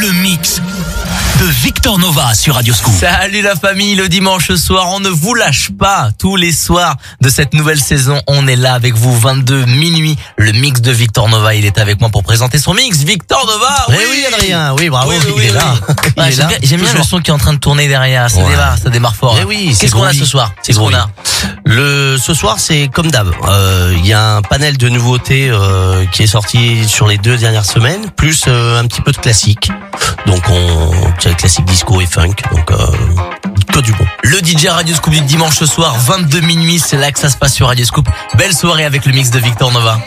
le mix de Victor Nova sur Radio Scoop. Salut la famille, le dimanche soir, on ne vous lâche pas. Tous les soirs de cette nouvelle saison, on est là avec vous 22 minuit. Le mix de Victor Nova, il est avec moi pour présenter son mix. Victor Nova. Eh oui, oui, Adrien. Oui, bravo, oui, oui, il, est là. J'aime bien le son qui est en train de tourner derrière. Ça démarre, ça démarre fort. Eh oui, Qu'est-ce qu'on a ce soir C'est ce qu'on a. Le ce soir, c'est comme d'hab. Euh, il y a un panel de nouveautés euh, qui est sorti sur les deux dernières semaines, plus euh, un petit peu de classique. Donc on classique disco et funk. Donc, euh, que du bon. Le DJ Radio Scoop du dimanche soir, 22 minuit, c'est là que ça se passe sur Radio Scoop Belle soirée avec le mix de Victor Nova.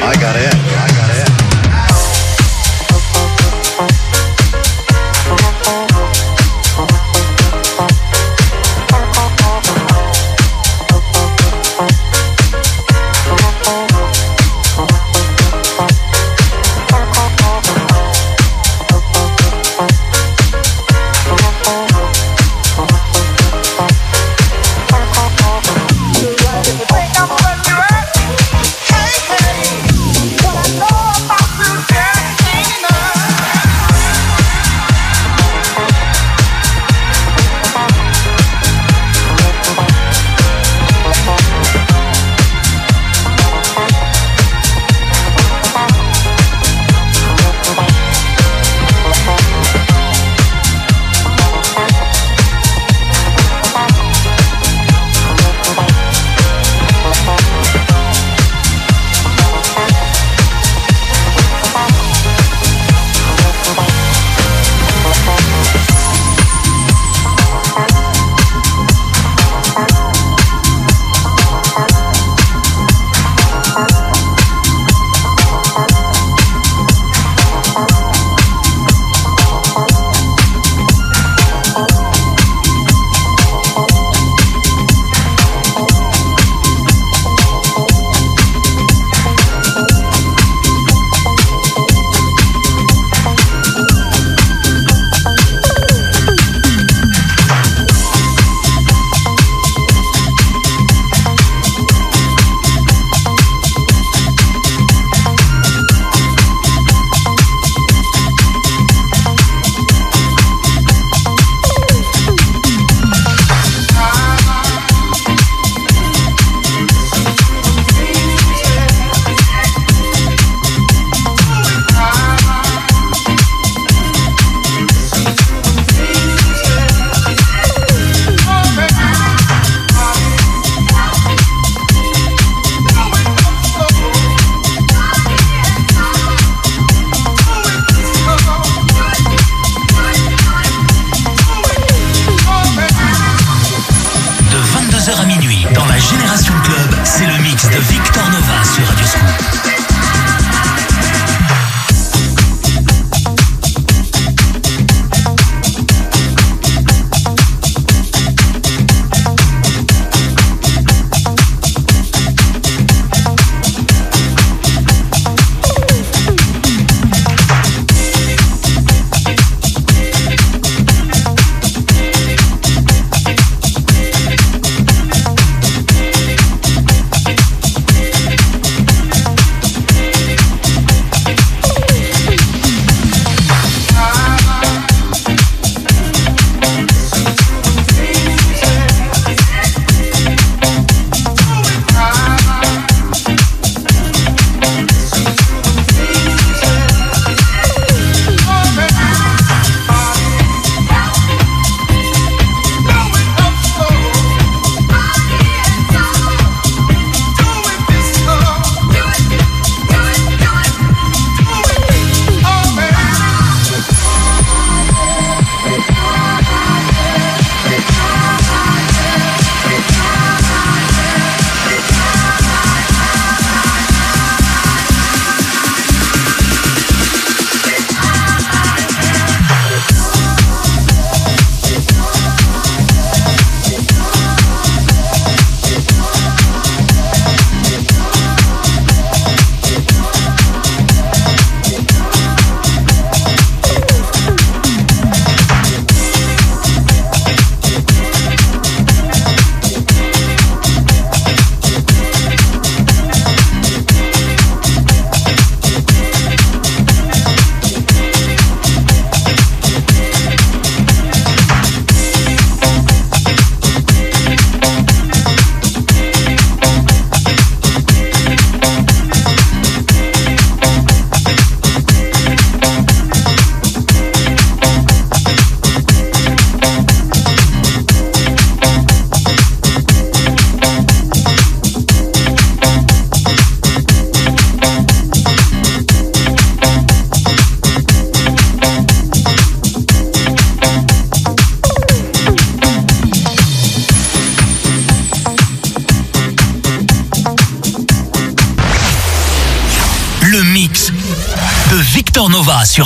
I got in.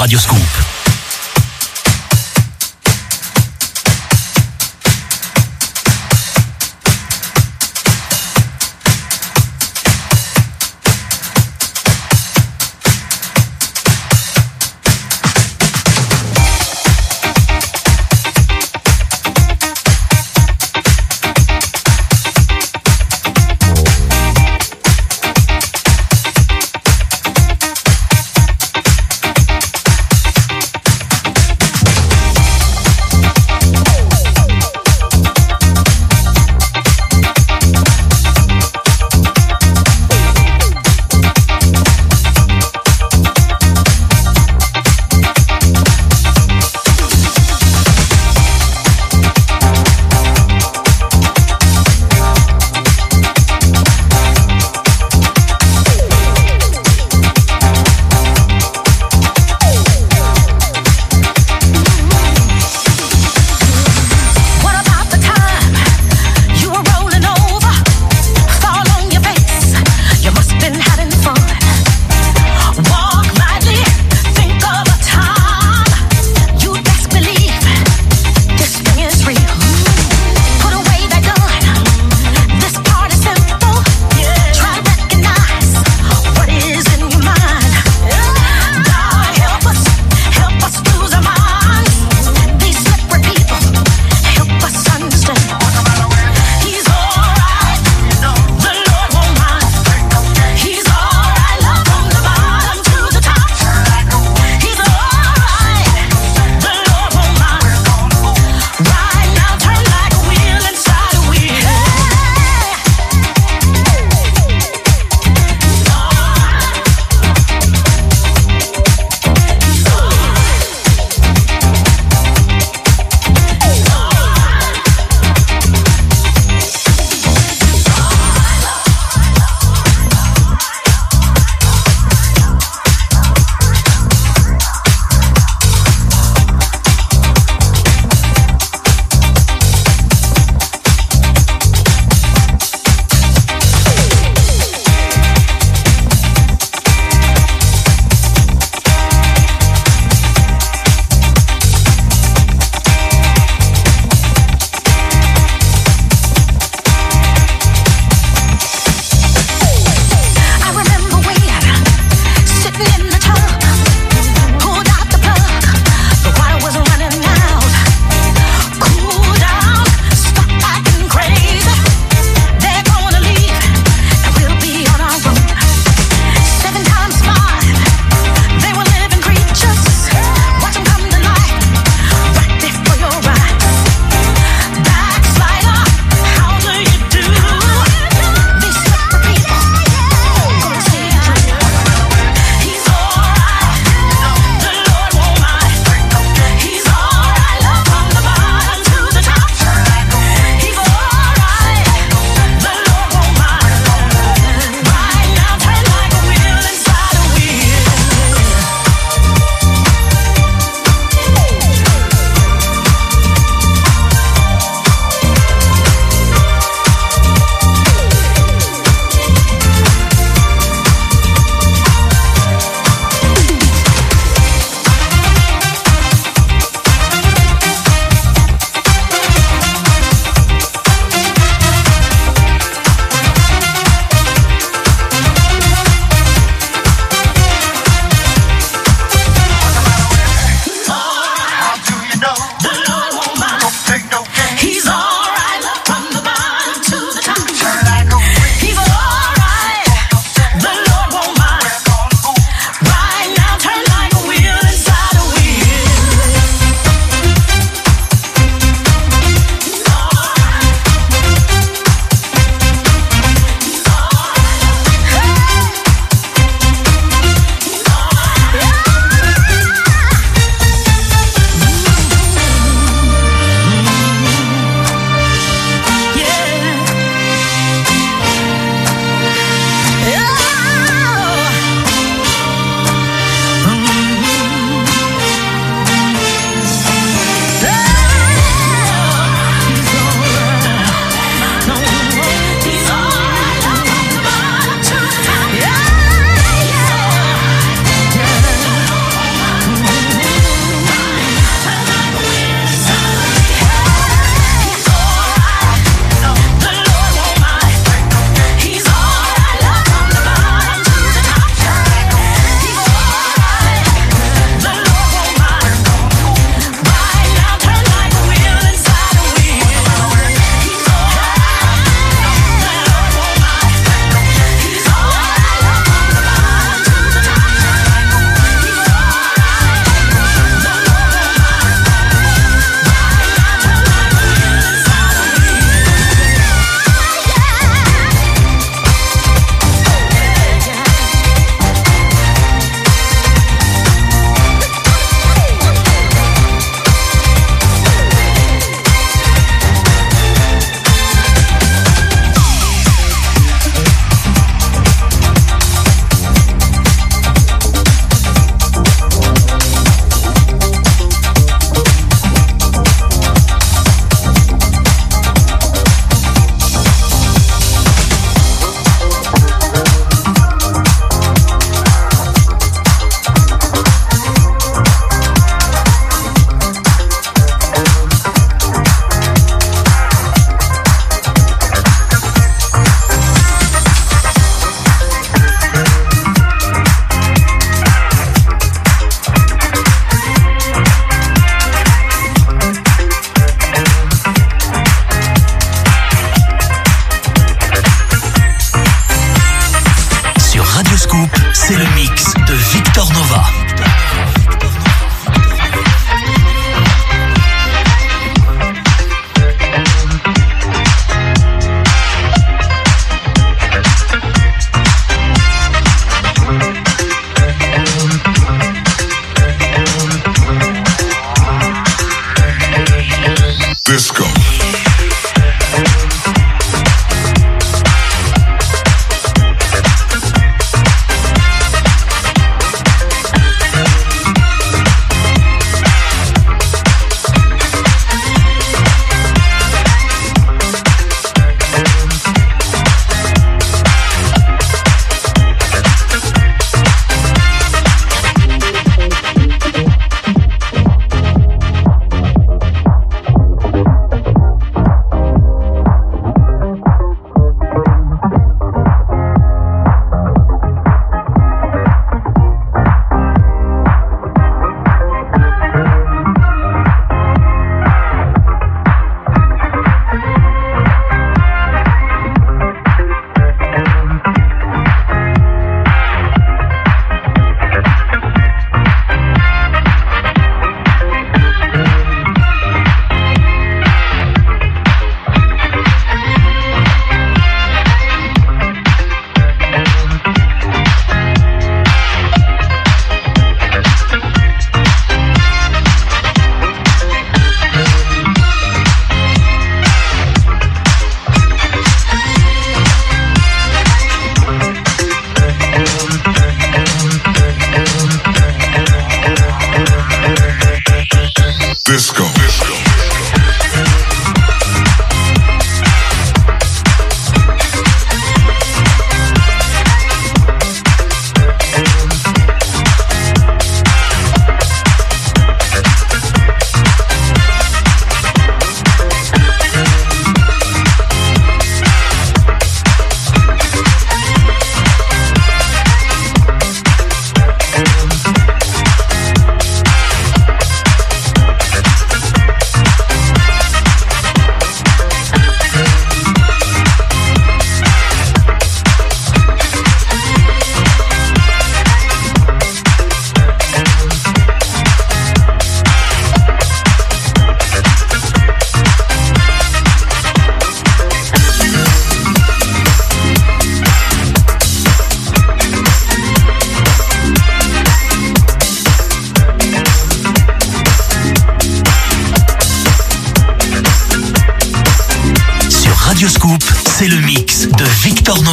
Nova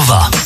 Nova.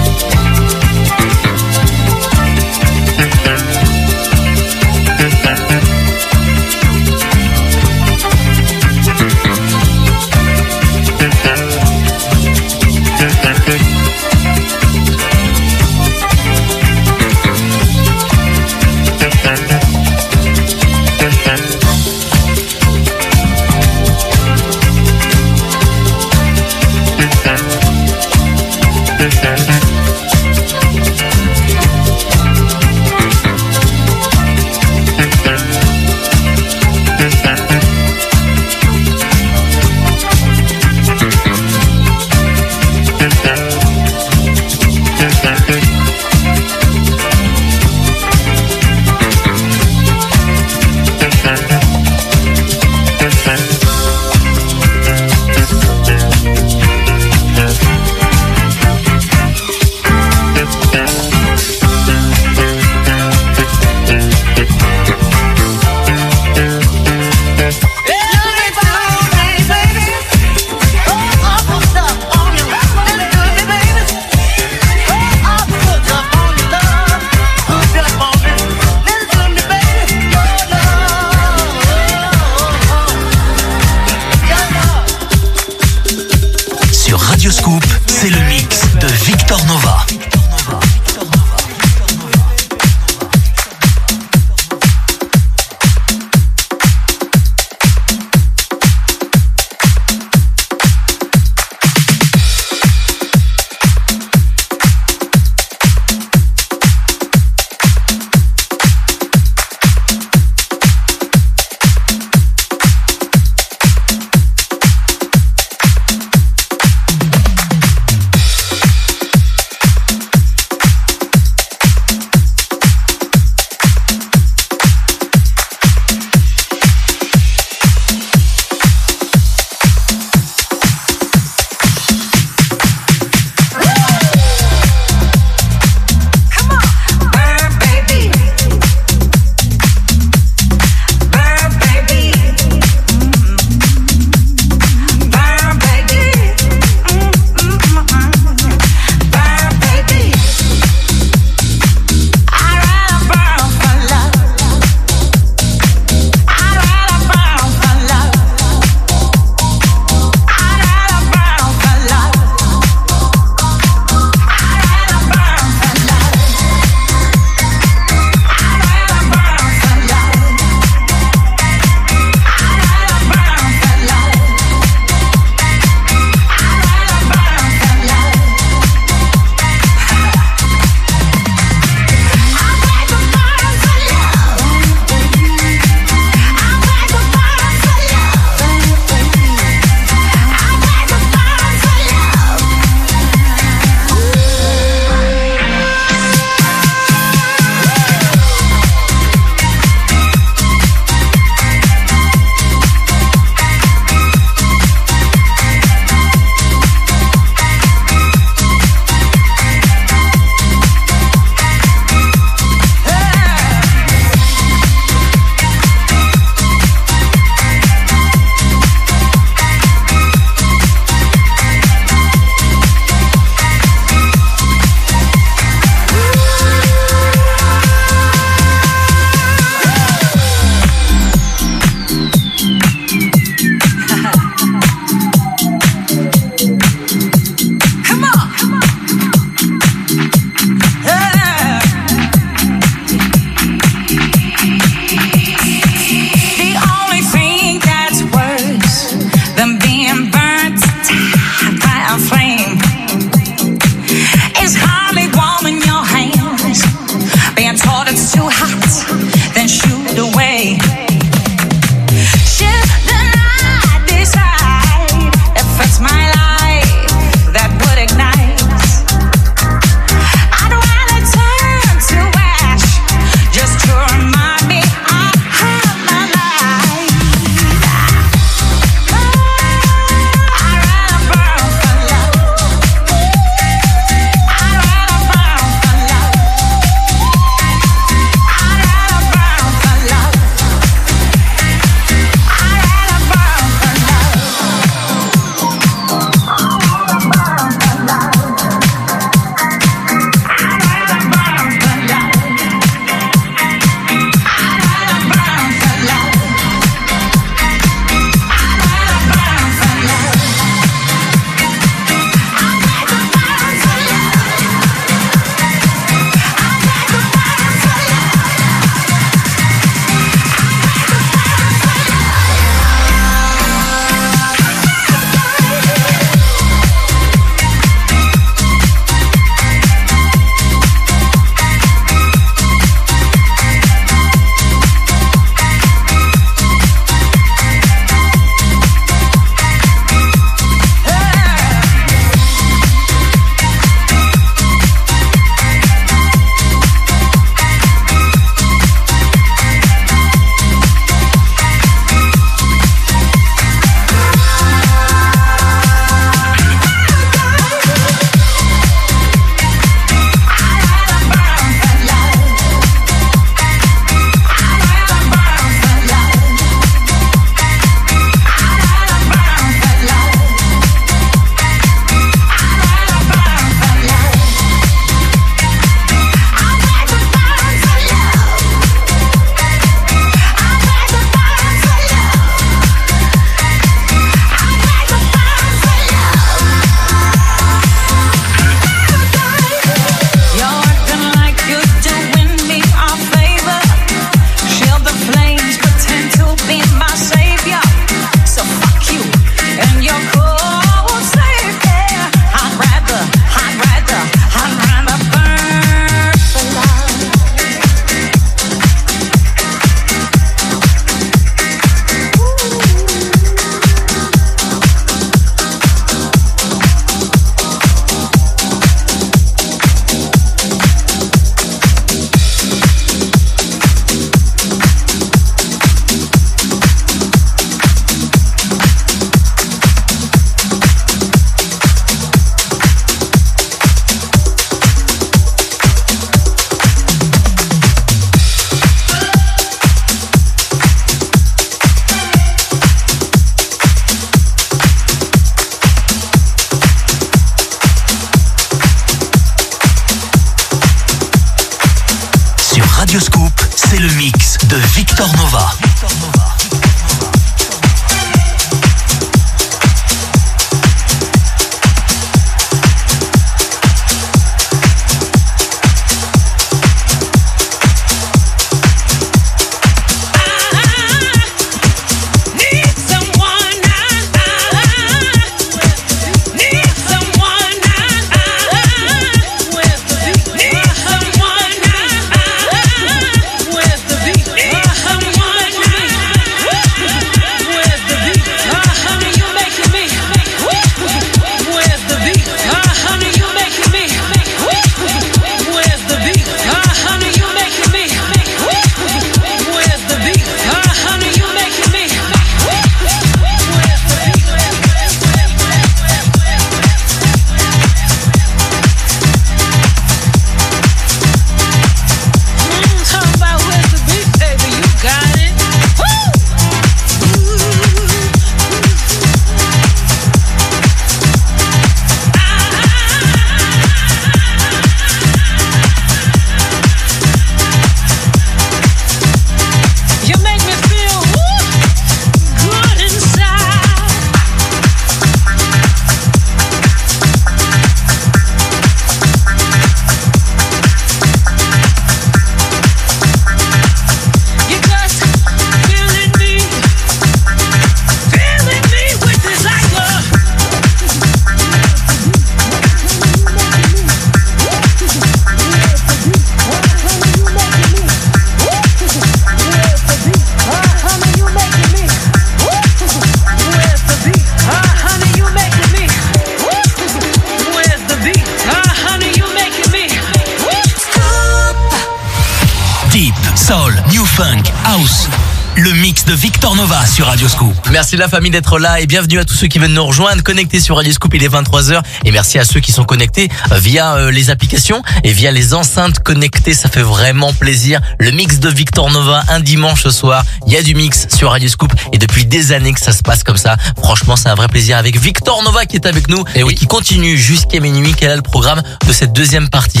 Soul, New Funk, House. Le mix de Victor Nova sur Radio Scoop. Merci la famille d'être là et bienvenue à tous ceux qui viennent nous rejoindre, connectés sur Radio Scoop, il est 23h et merci à ceux qui sont connectés euh, via euh, les applications et via les enceintes connectées, ça fait vraiment plaisir. Le mix de Victor Nova un dimanche ce soir, il y a du mix sur Radio Scoop et depuis des années que ça se passe comme ça. Franchement, c'est un vrai plaisir avec Victor Nova qui est avec nous et, qui continue jusqu'à minuit. Quel est le programme de cette deuxième partie?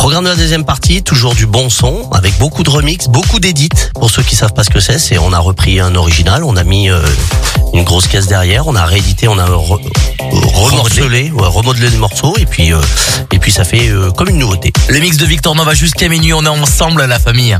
Programme de la deuxième partie, toujours du bon son, avec beaucoup de remix, beaucoup d'édits. Pour ceux qui savent pas ce que c'est, c'est on a repris un original, on a mis euh, une grosse caisse derrière, on a réédité, on a re- remorcelé, ouais, remodelé les morceaux, et puis euh, et puis ça fait euh, comme une nouveauté. Le mix de Victor Nova jusqu'à minuit, on est ensemble la famille.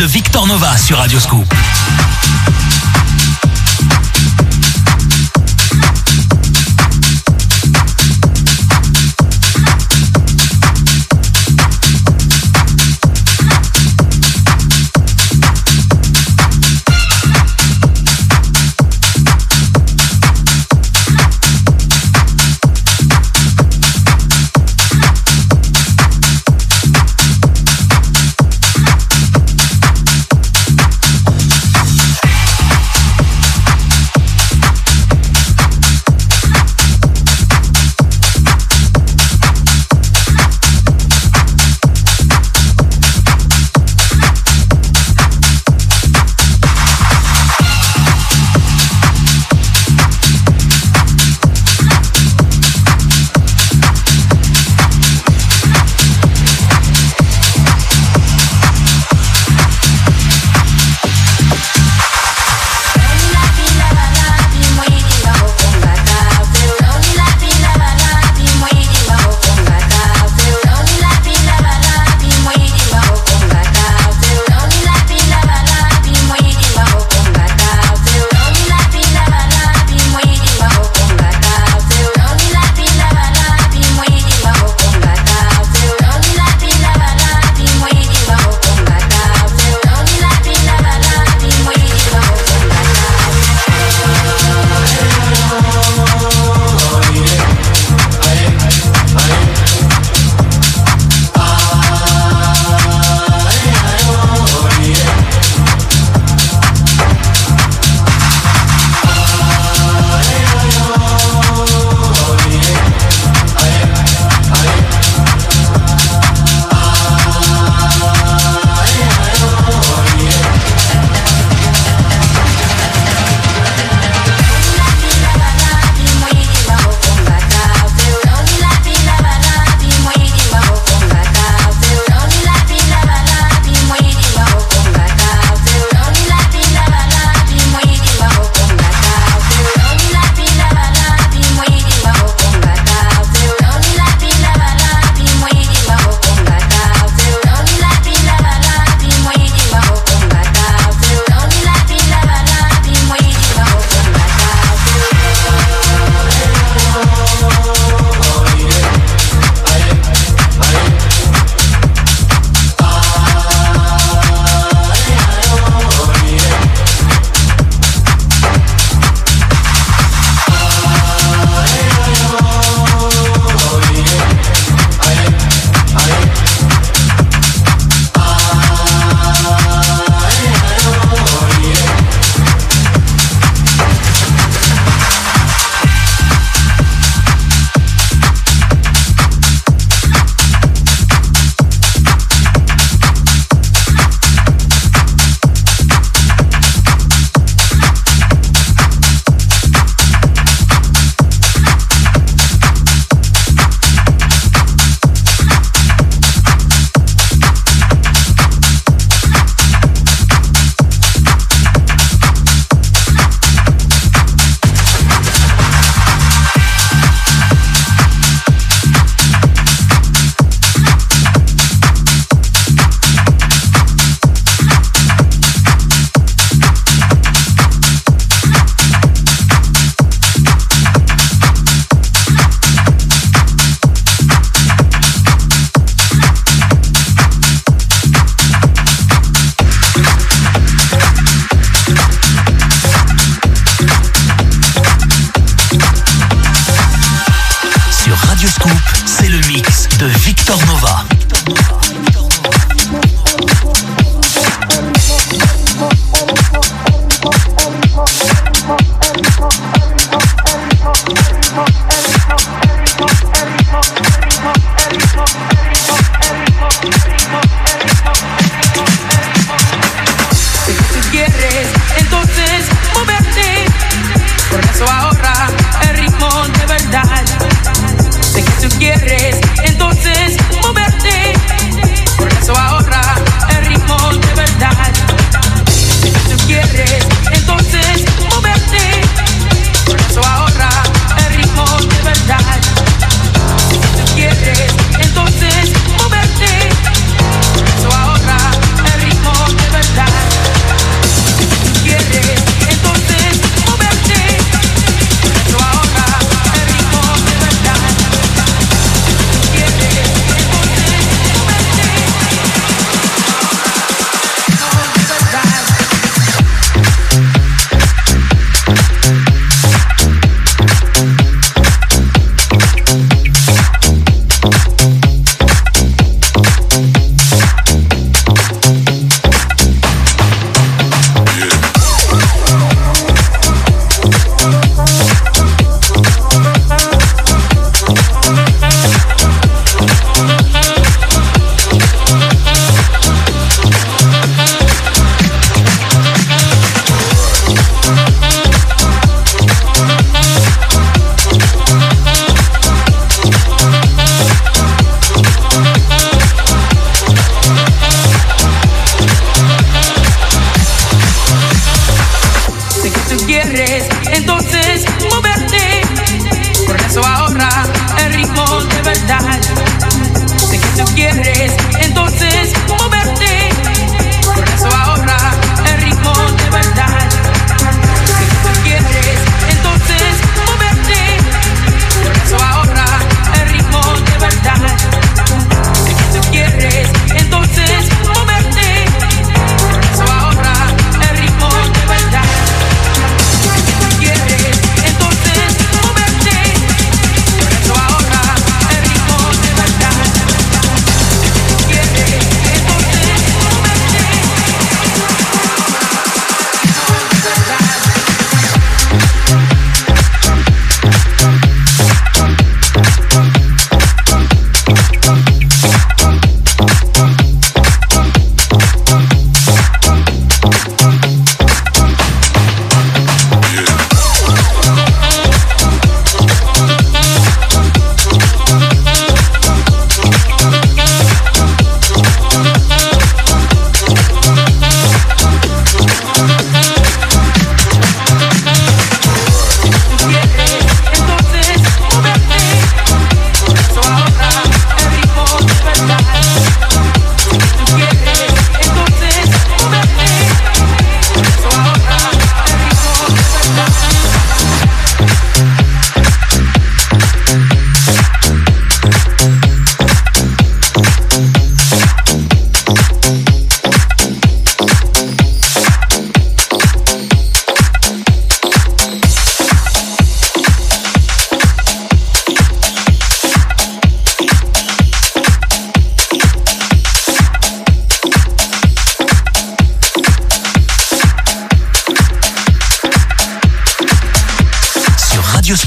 De Victor Nova sur Radio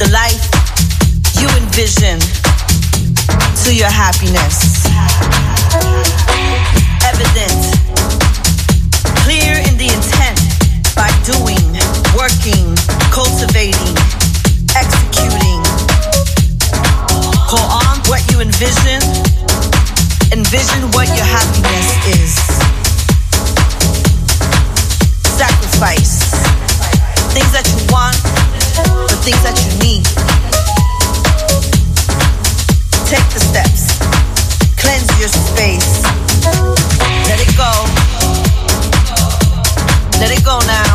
the life you envision to your happiness. Evident, clear in the intent by doing, working, cultivating, executing. Call on what you envision, envision what your happiness is. Sacrifice things that you want things that you need. Take the steps. Cleanse your space. Let it go. Let it go now.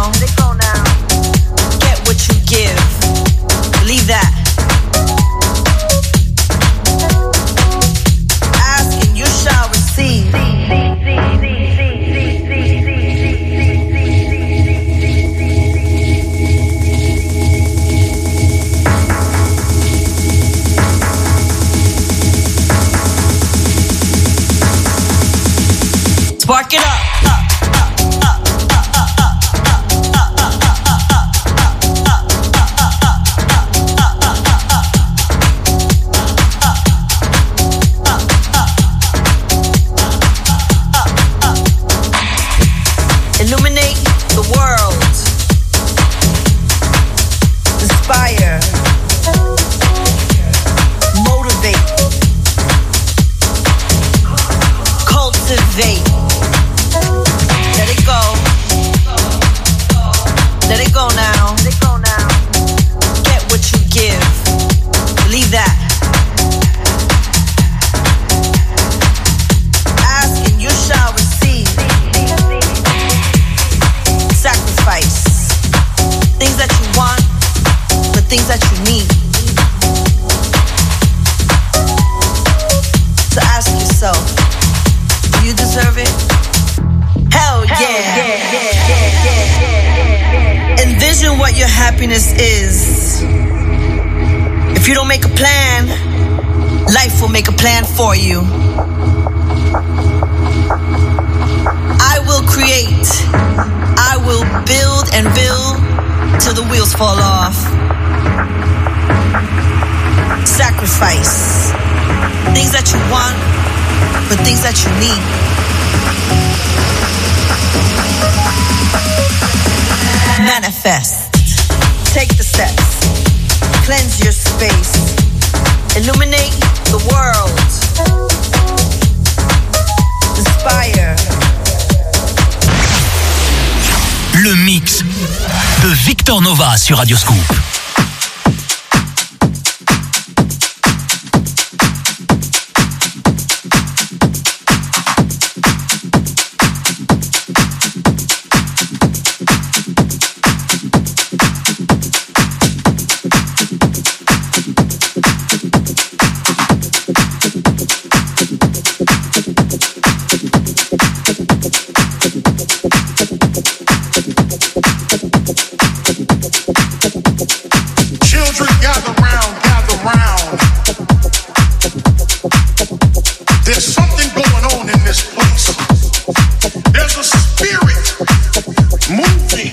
spirit moving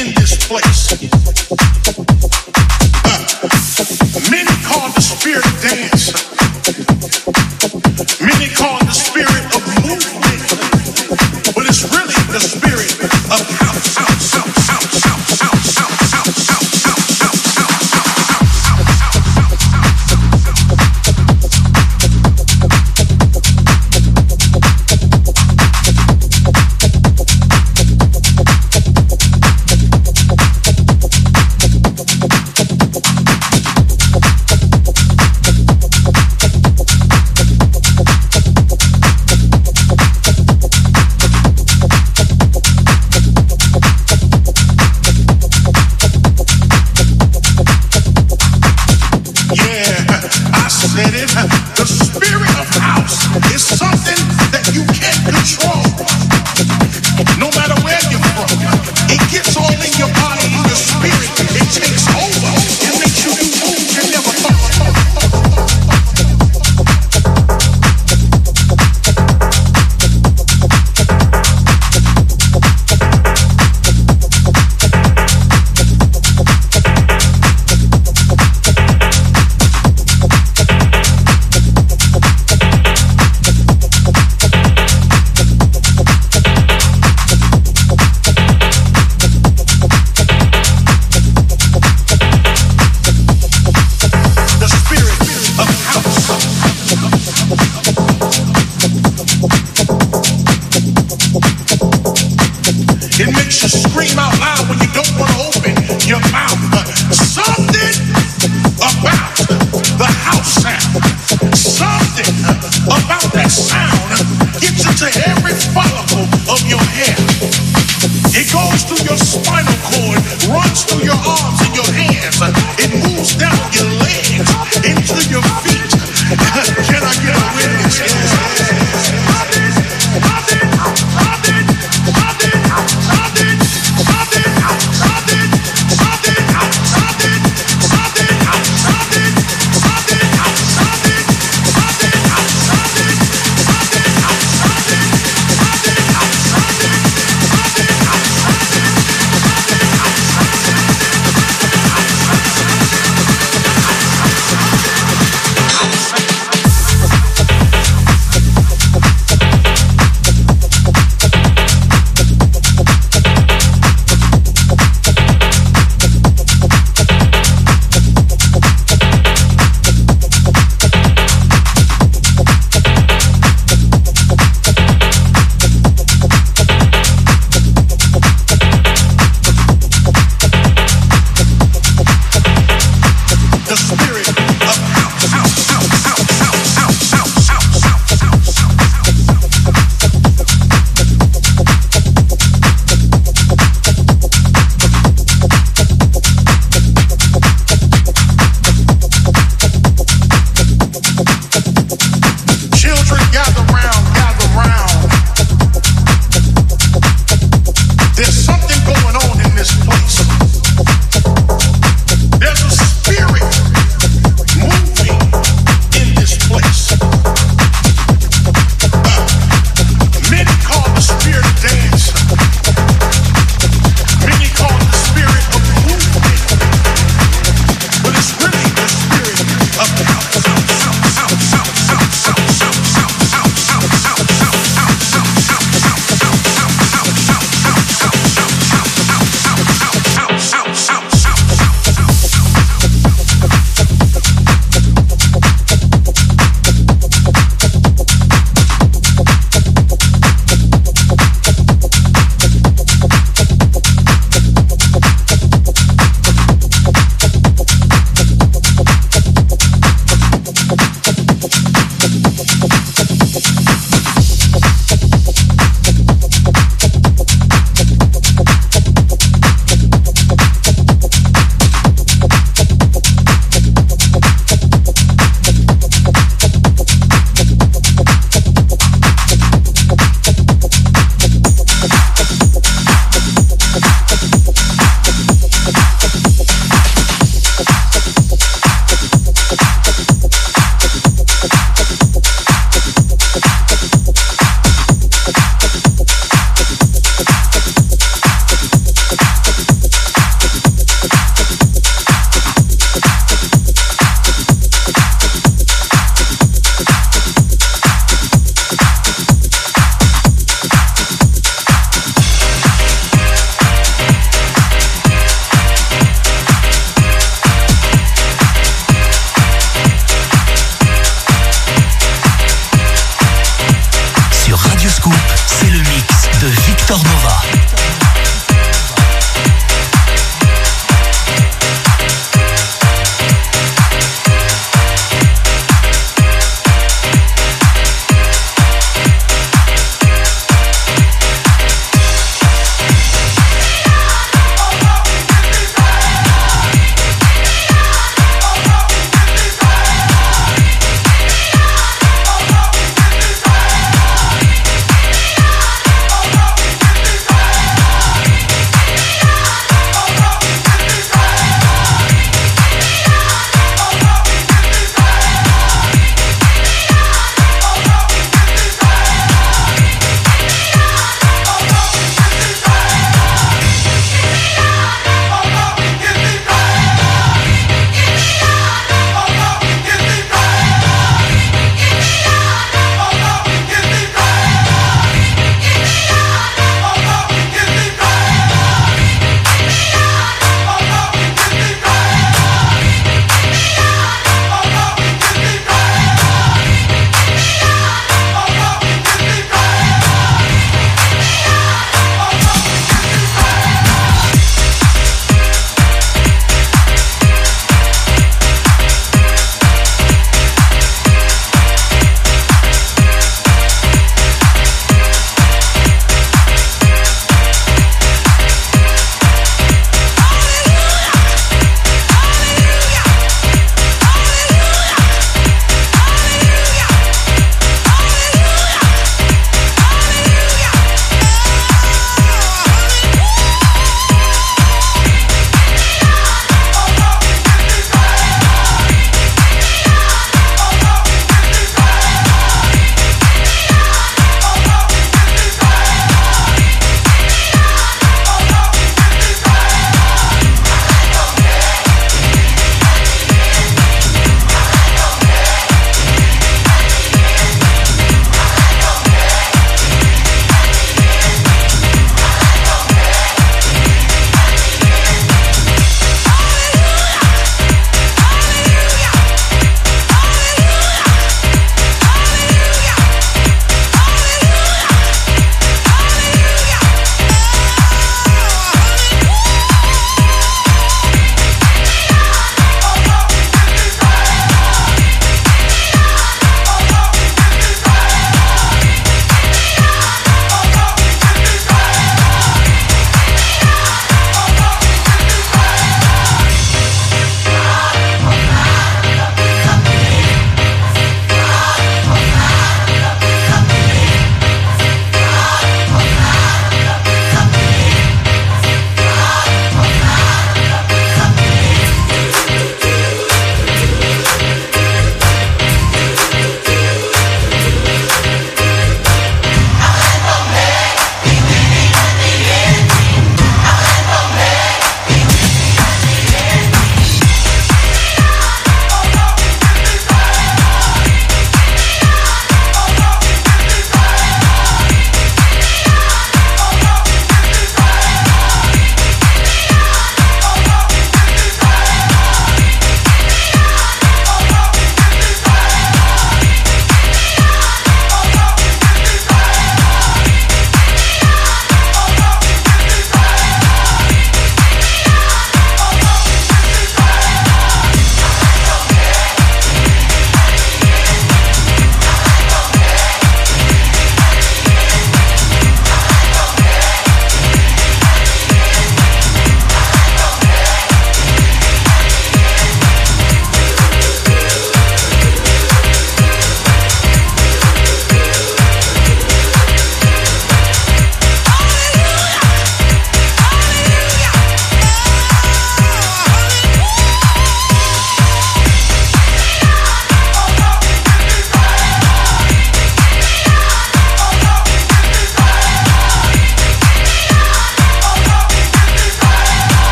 in this place.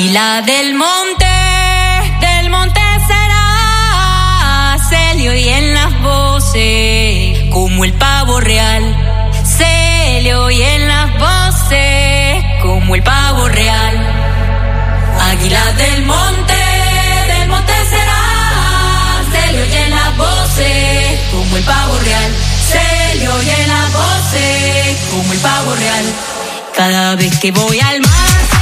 Y del monte, del monte será Celio y en las voces, como el pavo real. Celio y en las voces, como el pavo real. Águila del monte, del monte será Celio y en las voces, como el pavo real. Celio y en las voces, como el pavo real. Cada vez que voy al mar.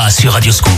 débat sur Radioscoop.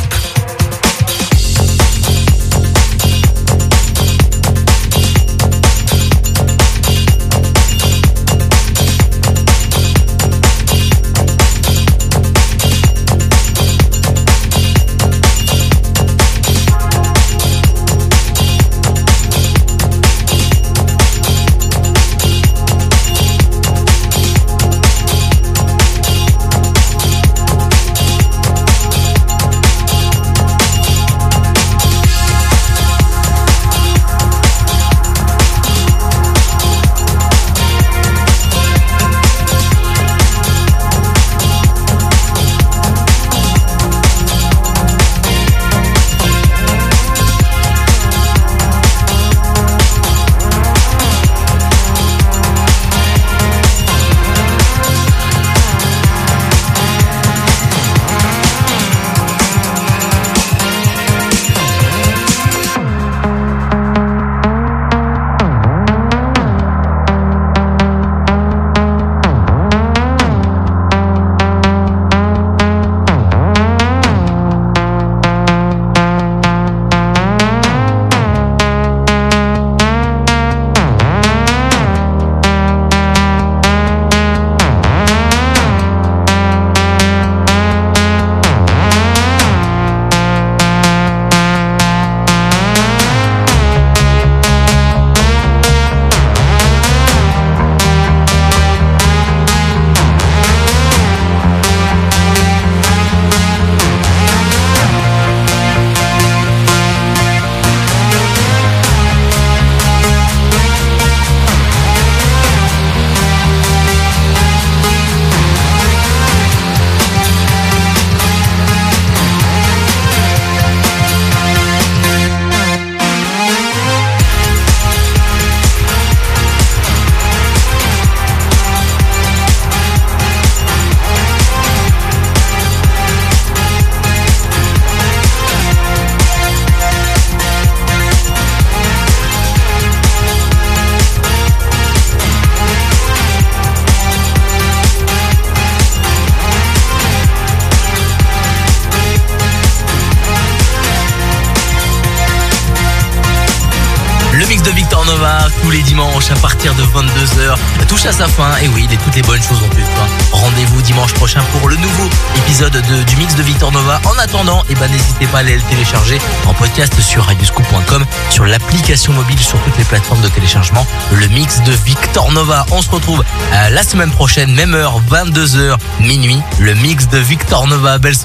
De 22h touche à sa fin. Et oui, les, toutes les bonnes choses ont plus fin. Rendez-vous dimanche prochain pour le nouveau épisode de- du mix de Victor Nova. En attendant, eh ben, n'hésitez pas à aller le télécharger en podcast sur radioscoop.com, sur l'application mobile, sur toutes les plateformes de téléchargement. Le mix de Victor Nova. On se retrouve euh, la semaine prochaine, même heure, 22h, minuit. Le mix de Victor Nova. Belle